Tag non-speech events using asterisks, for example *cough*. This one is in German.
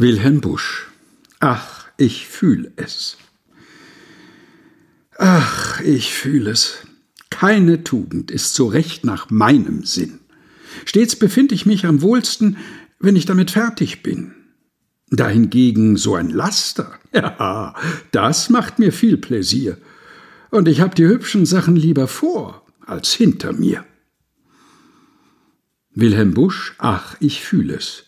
Wilhelm Busch. Ach, ich fühl es. Ach, ich fühl es. Keine Tugend ist so recht nach meinem Sinn. Stets befind ich mich am wohlsten, wenn ich damit fertig bin. Dahingegen so ein Laster, *laughs* ja, das macht mir viel Pläsier. Und ich hab die hübschen Sachen lieber vor als hinter mir. Wilhelm Busch, Ach, ich fühl es.